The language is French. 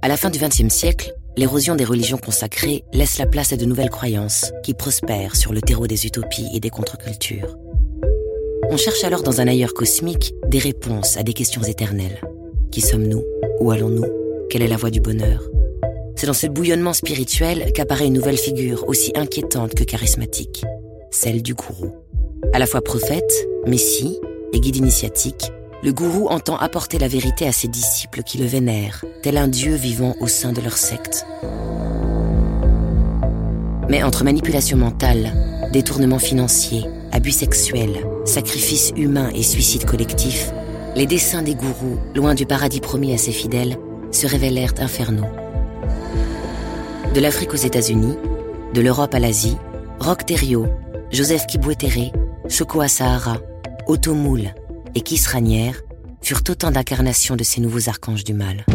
À la fin du XXe siècle, l'érosion des religions consacrées laisse la place à de nouvelles croyances qui prospèrent sur le terreau des utopies et des contre-cultures. On cherche alors dans un ailleurs cosmique des réponses à des questions éternelles. Qui sommes-nous? Où allons-nous? Quelle est la voie du bonheur? C'est dans ce bouillonnement spirituel qu'apparaît une nouvelle figure aussi inquiétante que charismatique, celle du gourou. À la fois prophète, messie et guide initiatique, le gourou entend apporter la vérité à ses disciples qui le vénèrent, tel un dieu vivant au sein de leur secte. Mais entre manipulation mentale, détournement financier, abus sexuels, sacrifices humains et suicide collectif, les desseins des gourous, loin du paradis promis à ses fidèles, se révélèrent infernaux. De l'Afrique aux États-Unis, de l'Europe à l'Asie, Roch Thériault, Joseph Kibwetere, Choco Asahara, Otto Moule, et Kisranière furent autant d'incarnations de ces nouveaux archanges du mal.